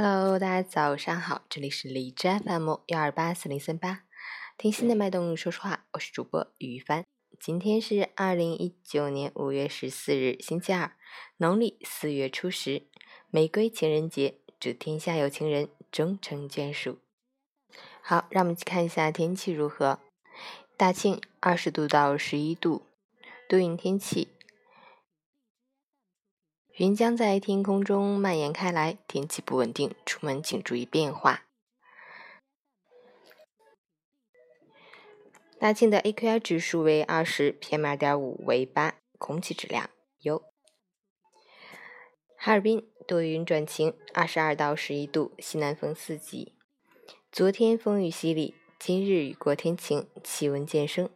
Hello，大家早上好，这里是荔枝 FM 幺二八四零三八，听心的脉动说说话，我是主播于帆。今天是二零一九年五月十四日，星期二，农历四月初十，玫瑰情人节，祝天下有情人终成眷属。好，让我们去看一下天气如何。大庆二十度到十一度，多云天气。云将在天空中蔓延开来，天气不稳定，出门请注意变化。大庆的 AQI 指数为二十，PM 二点五为八，空气质量优。哈尔滨多云转晴，二十二到十一度，西南风四级。昨天风雨洗礼，今日雨过天晴，气温渐升。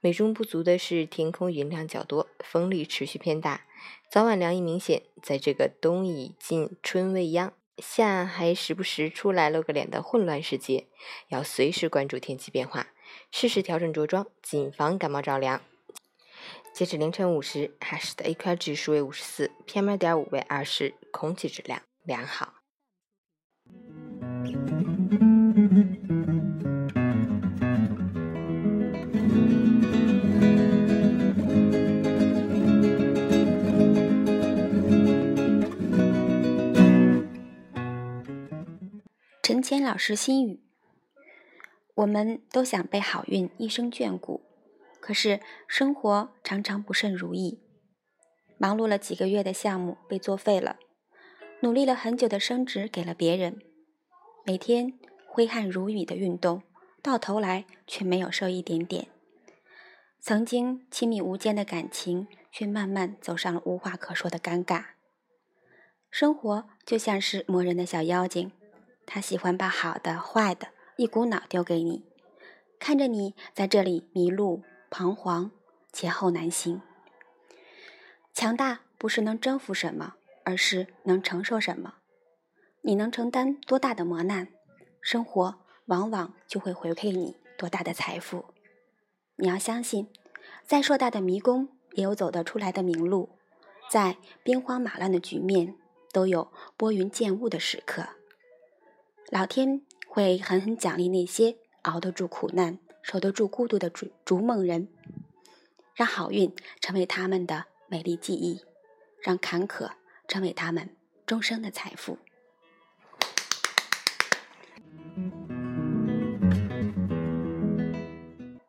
美中不足的是，天空云量较多，风力持续偏大，早晚凉意明显。在这个冬已尽春未央，夏还时不时出来露个脸的混乱时节，要随时关注天气变化，适时调整着装，谨防感冒着凉。截止凌晨五时，哈市的 AQI 指数为五十四，PM 二点五为二十，空气质量良好。陈谦老师心语：我们都想被好运一生眷顾，可是生活常常不甚如意。忙碌了几个月的项目被作废了，努力了很久的升职给了别人，每天挥汗如雨的运动，到头来却没有瘦一点点。曾经亲密无间的感情，却慢慢走上了无话可说的尴尬。生活就像是磨人的小妖精。他喜欢把好的、坏的一股脑丢给你，看着你在这里迷路、彷徨、前后难行。强大不是能征服什么，而是能承受什么。你能承担多大的磨难，生活往往就会回馈你多大的财富。你要相信，再硕大的迷宫也有走得出来的明路，在兵荒马乱的局面，都有拨云见雾的时刻。老天会狠狠奖励那些熬得住苦难、守得住孤独的逐逐梦人，让好运成为他们的美丽记忆，让坎坷成为他们终生的财富。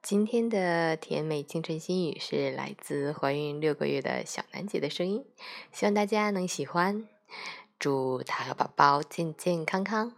今天的甜美清晨心语是来自怀孕六个月的小楠姐的声音，希望大家能喜欢。祝她和宝宝健健康康。